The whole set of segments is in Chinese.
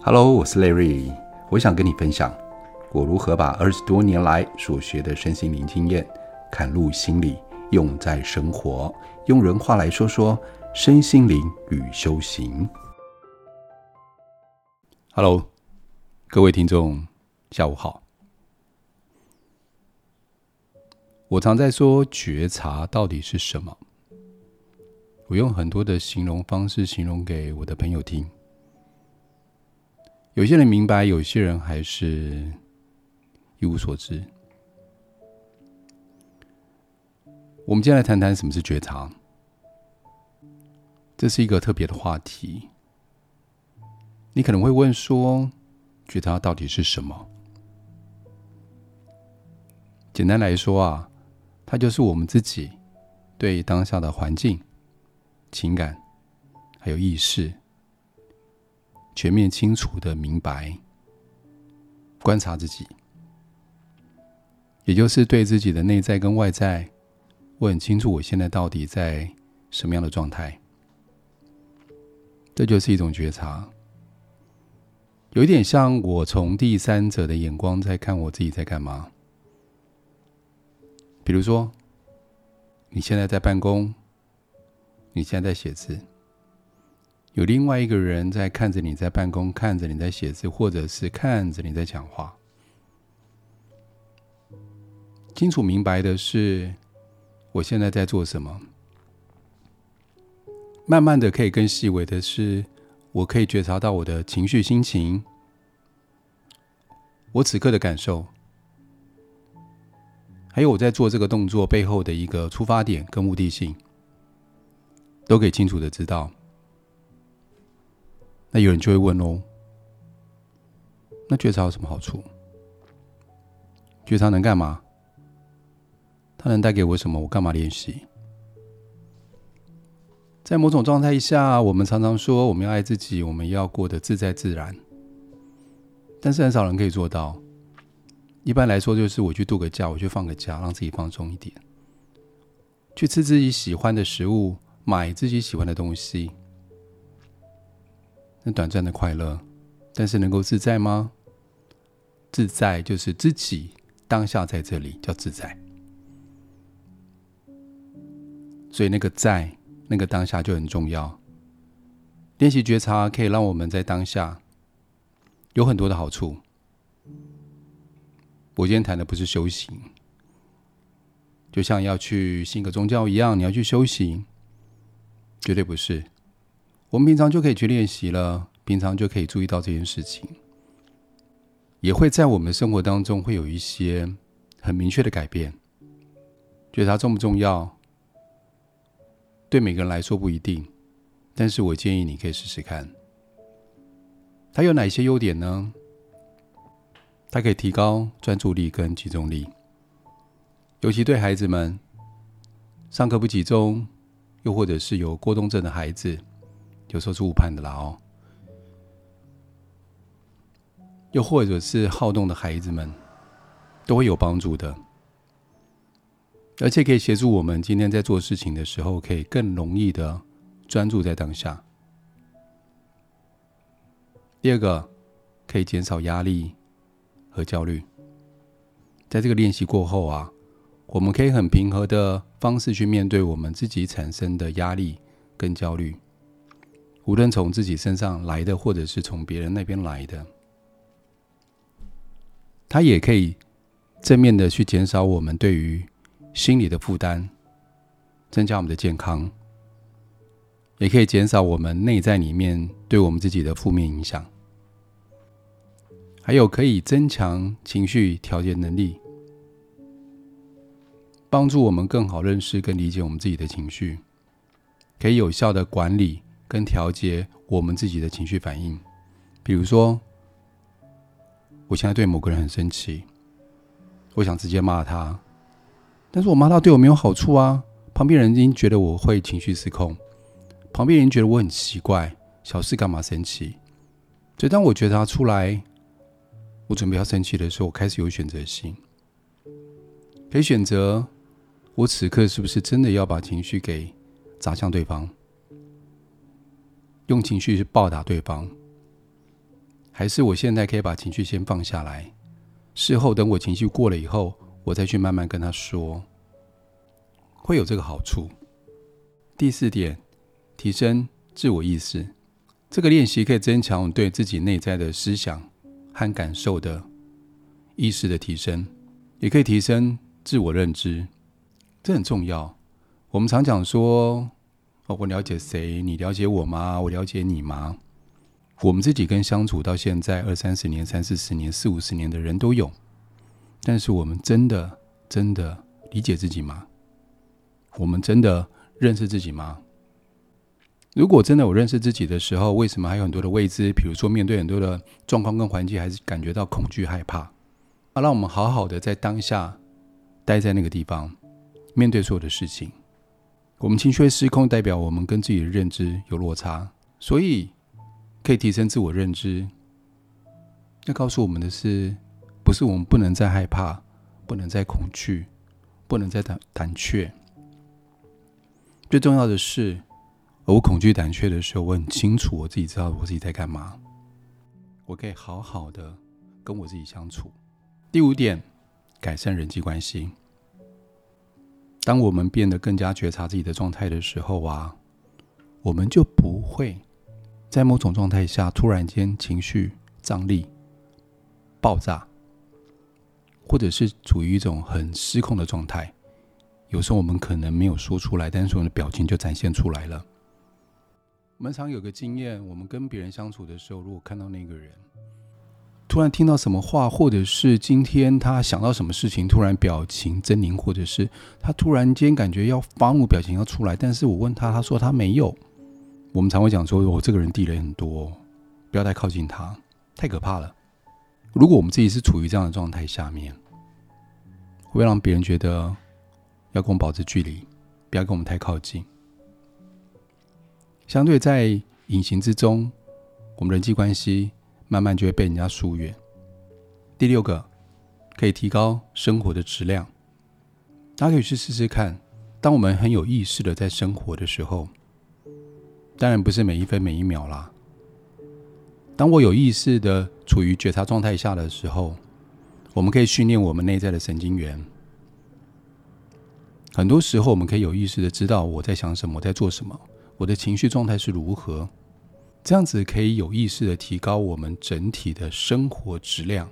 Hello，我是 Larry，我想跟你分享我如何把二十多年来所学的身心灵经验，嵌入心里，用在生活，用人话来说说身心灵与修行。Hello，各位听众，下午好。我常在说觉察到底是什么？我用很多的形容方式形容给我的朋友听。有些人明白，有些人还是一无所知。我们今天来谈谈什么是觉察。这是一个特别的话题。你可能会问说，觉察到底是什么？简单来说啊，它就是我们自己对当下的环境、情感还有意识。全面清楚的明白，观察自己，也就是对自己的内在跟外在，我很清楚我现在到底在什么样的状态。这就是一种觉察，有一点像我从第三者的眼光在看我自己在干嘛。比如说，你现在在办公，你现在在写字。有另外一个人在看着你在办公，看着你在写字，或者是看着你在讲话。清楚明白的是，我现在在做什么。慢慢的，可以更细微的是，我可以觉察到我的情绪、心情，我此刻的感受，还有我在做这个动作背后的一个出发点跟目的性，都可以清楚的知道。那有人就会问喽，那觉察有什么好处？觉察能干嘛？它能带给我什么？我干嘛练习？在某种状态下，我们常常说我们要爱自己，我们要过得自在自然，但是很少人可以做到。一般来说，就是我去度个假，我去放个假，让自己放松一点，去吃自己喜欢的食物，买自己喜欢的东西。短暂的快乐，但是能够自在吗？自在就是自己当下在这里叫自在，所以那个在那个当下就很重要。练习觉察可以让我们在当下有很多的好处。我今天谈的不是修行，就像要去信个宗教一样，你要去修行，绝对不是。我们平常就可以去练习了，平常就可以注意到这件事情，也会在我们的生活当中会有一些很明确的改变。觉得它重不重要？对每个人来说不一定，但是我建议你可以试试看。它有哪些优点呢？它可以提高专注力跟集中力，尤其对孩子们，上课不集中，又或者是有过动症的孩子。有时候是误判的啦哦，又或者是好动的孩子们，都会有帮助的，而且可以协助我们今天在做事情的时候，可以更容易的专注在当下。第二个，可以减少压力和焦虑。在这个练习过后啊，我们可以很平和的方式去面对我们自己产生的压力跟焦虑。无论从自己身上来的，或者是从别人那边来的，它也可以正面的去减少我们对于心理的负担，增加我们的健康，也可以减少我们内在里面对我们自己的负面影响，还有可以增强情绪调节能力，帮助我们更好认识跟理解我们自己的情绪，可以有效的管理。跟调节我们自己的情绪反应，比如说，我现在对某个人很生气，我想直接骂他，但是我骂他对我没有好处啊。旁边人已经觉得我会情绪失控，旁边人觉得我很奇怪，小事干嘛生气？所以当我觉察出来，我准备要生气的时候，我开始有选择性，可以选择我此刻是不是真的要把情绪给砸向对方。用情绪去报答对方，还是我现在可以把情绪先放下来，事后等我情绪过了以后，我再去慢慢跟他说，会有这个好处。第四点，提升自我意识，这个练习可以增强我对自己内在的思想和感受的意识的提升，也可以提升自我认知，这很重要。我们常讲说，哦，我了解谁？你了解我吗？我了解你吗？我们自己跟相处到现在二三十年、三四十年、四五十年的人都有，但是我们真的真的理解自己吗？我们真的认识自己吗？如果真的我认识自己的时候，为什么还有很多的未知？比如说面对很多的状况跟环境，还是感觉到恐惧害怕？啊，让我们好好的在当下待在那个地方，面对所有的事情。我们情绪会失控，代表我们跟自己的认知有落差，所以。可以提升自我认知，要告诉我们的是，不是我们不能再害怕，不能再恐惧，不能再胆胆怯。最重要的是，我恐惧胆怯的时候，我很清楚我自己知道我自己在干嘛，我可以好好的跟我自己相处。第五点，改善人际关系。当我们变得更加觉察自己的状态的时候啊，我们就不会。在某种状态下，突然间情绪张力爆炸，或者是处于一种很失控的状态。有时候我们可能没有说出来，但是我们的表情就展现出来了。我们常有个经验，我们跟别人相处的时候，如果看到那个人突然听到什么话，或者是今天他想到什么事情，突然表情狰狞，或者是他突然间感觉要发怒，表情要出来，但是我问他，他说他没有。我们常会讲说：“我、这个人地雷很多，不要太靠近他，太可怕了。”如果我们自己是处于这样的状态下面，会让别人觉得要跟我们保持距离，不要跟我们太靠近。相对在隐形之中，我们人际关系慢慢就会被人家疏远。第六个，可以提高生活的质量。大家可以去试试看，当我们很有意识的在生活的时候。当然不是每一分每一秒啦。当我有意识的处于觉察状态下的时候，我们可以训练我们内在的神经元。很多时候，我们可以有意识的知道我在想什么，我在做什么，我的情绪状态是如何。这样子可以有意识的提高我们整体的生活质量，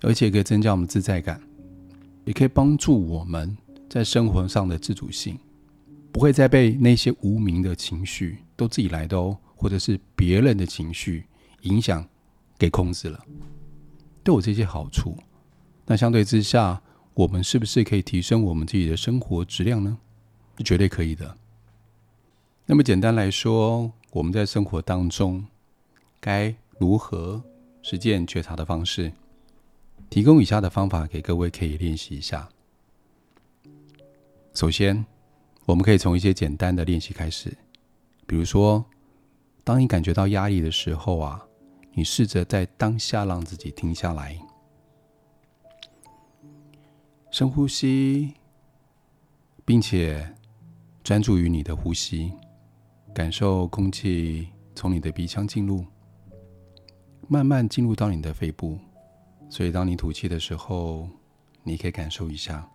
而且可以增加我们自在感，也可以帮助我们在生活上的自主性。不会再被那些无名的情绪都自己来的哦，或者是别人的情绪影响给控制了，都有这些好处。那相对之下，我们是不是可以提升我们自己的生活质量呢？是绝对可以的。那么简单来说，我们在生活当中该如何实践觉察的方式？提供以下的方法给各位可以练习一下。首先。我们可以从一些简单的练习开始，比如说，当你感觉到压力的时候啊，你试着在当下让自己停下来，深呼吸，并且专注于你的呼吸，感受空气从你的鼻腔进入，慢慢进入到你的肺部，所以当你吐气的时候，你可以感受一下。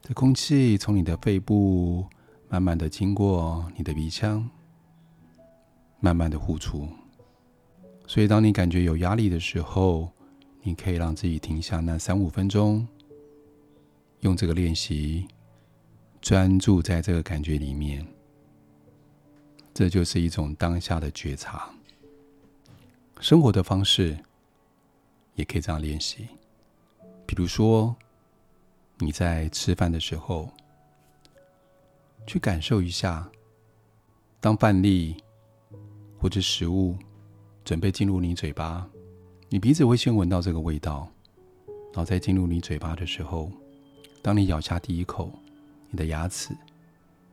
这空气从你的肺部慢慢的经过你的鼻腔，慢慢的呼出。所以，当你感觉有压力的时候，你可以让自己停下那三五分钟，用这个练习专注在这个感觉里面。这就是一种当下的觉察。生活的方式也可以这样练习，比如说。你在吃饭的时候，去感受一下，当饭粒或者食物准备进入你嘴巴，你鼻子会先闻到这个味道，然后再进入你嘴巴的时候，当你咬下第一口，你的牙齿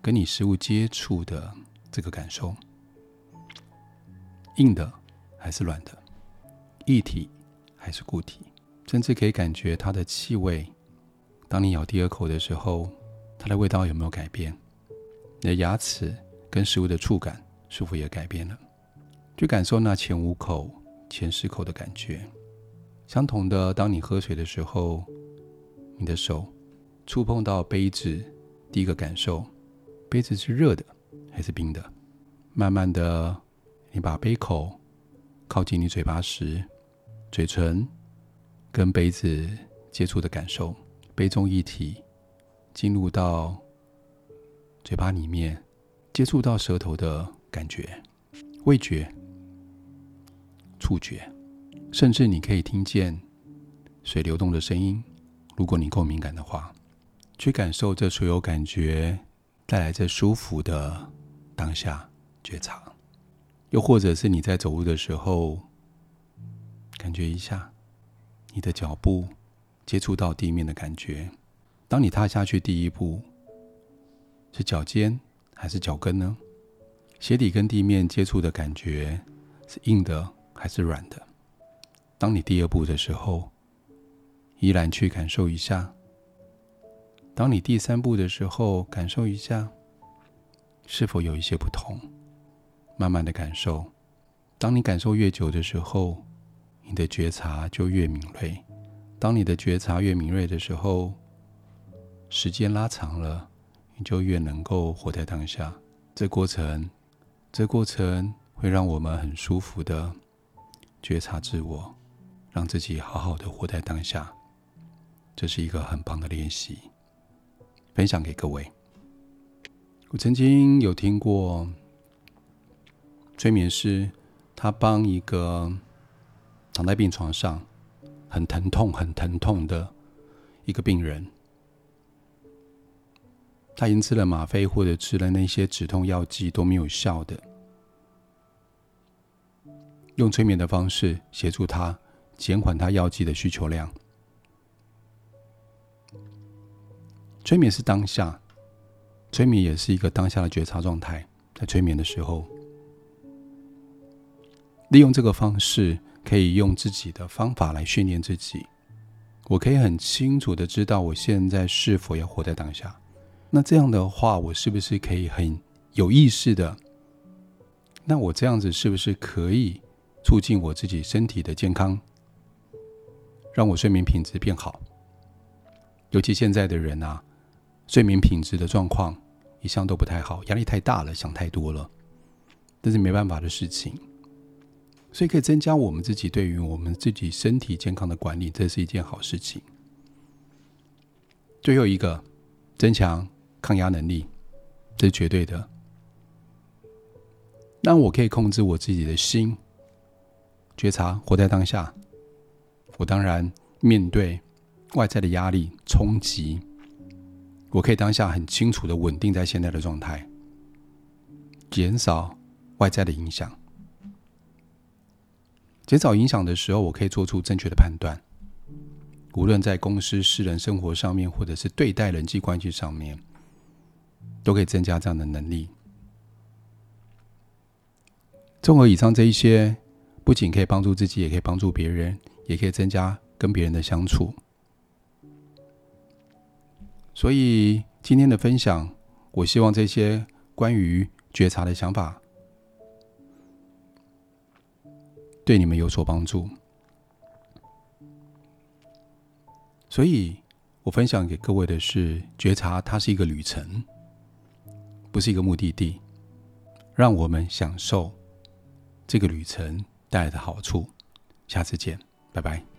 跟你食物接触的这个感受，硬的还是软的，液体还是固体，甚至可以感觉它的气味。当你咬第二口的时候，它的味道有没有改变？你的牙齿跟食物的触感是否也改变了？去感受那前五口、前十口的感觉。相同的，当你喝水的时候，你的手触碰到杯子，第一个感受，杯子是热的还是冰的？慢慢的，你把杯口靠近你嘴巴时，嘴唇跟杯子接触的感受，杯中液体进入到嘴巴里面，接触到舌头的感觉，味觉、触觉。甚至你可以听见水流动的声音，如果你够敏感的话，去感受这所有感觉带来这舒服的当下觉察，又或者是你在走路的时候，感觉一下你的脚步接触到地面的感觉。当你踏下去第一步，是脚尖还是脚跟呢？鞋底跟地面接触的感觉是硬的还是软的？当你第二步的时候，依然去感受一下；当你第三步的时候，感受一下，是否有一些不同？慢慢的感受。当你感受越久的时候，你的觉察就越敏锐。当你的觉察越敏锐的时候，时间拉长了，你就越能够活在当下。这过程，这过程会让我们很舒服的觉察自我。让自己好好的活在当下，这是一个很棒的练习，分享给各位。我曾经有听过催眠师，他帮一个躺在病床上很疼痛、很疼痛的一个病人，他已经吃了吗啡或者吃了那些止痛药剂都没有效的，用催眠的方式协助他。减缓他药剂的需求量。催眠是当下，催眠也是一个当下的觉察状态。在催眠的时候，利用这个方式，可以用自己的方法来训练自己。我可以很清楚的知道我现在是否要活在当下。那这样的话，我是不是可以很有意识的？那我这样子是不是可以促进我自己身体的健康？让我睡眠品质变好，尤其现在的人啊，睡眠品质的状况一向都不太好，压力太大了，想太多了，这是没办法的事情。所以可以增加我们自己对于我们自己身体健康的管理，这是一件好事情。最后一个，增强抗压能力，这是绝对的。那我可以控制我自己的心，觉察，活在当下。我当然面对外在的压力冲击，我可以当下很清楚的稳定在现在的状态，减少外在的影响。减少影响的时候，我可以做出正确的判断。无论在公司、私人生活上面，或者是对待人际关系上面，都可以增加这样的能力。综合以上这一些，不仅可以帮助自己，也可以帮助别人。也可以增加跟别人的相处，所以今天的分享，我希望这些关于觉察的想法，对你们有所帮助。所以我分享给各位的是，觉察它是一个旅程，不是一个目的地，让我们享受这个旅程带来的好处。下次见。拜拜。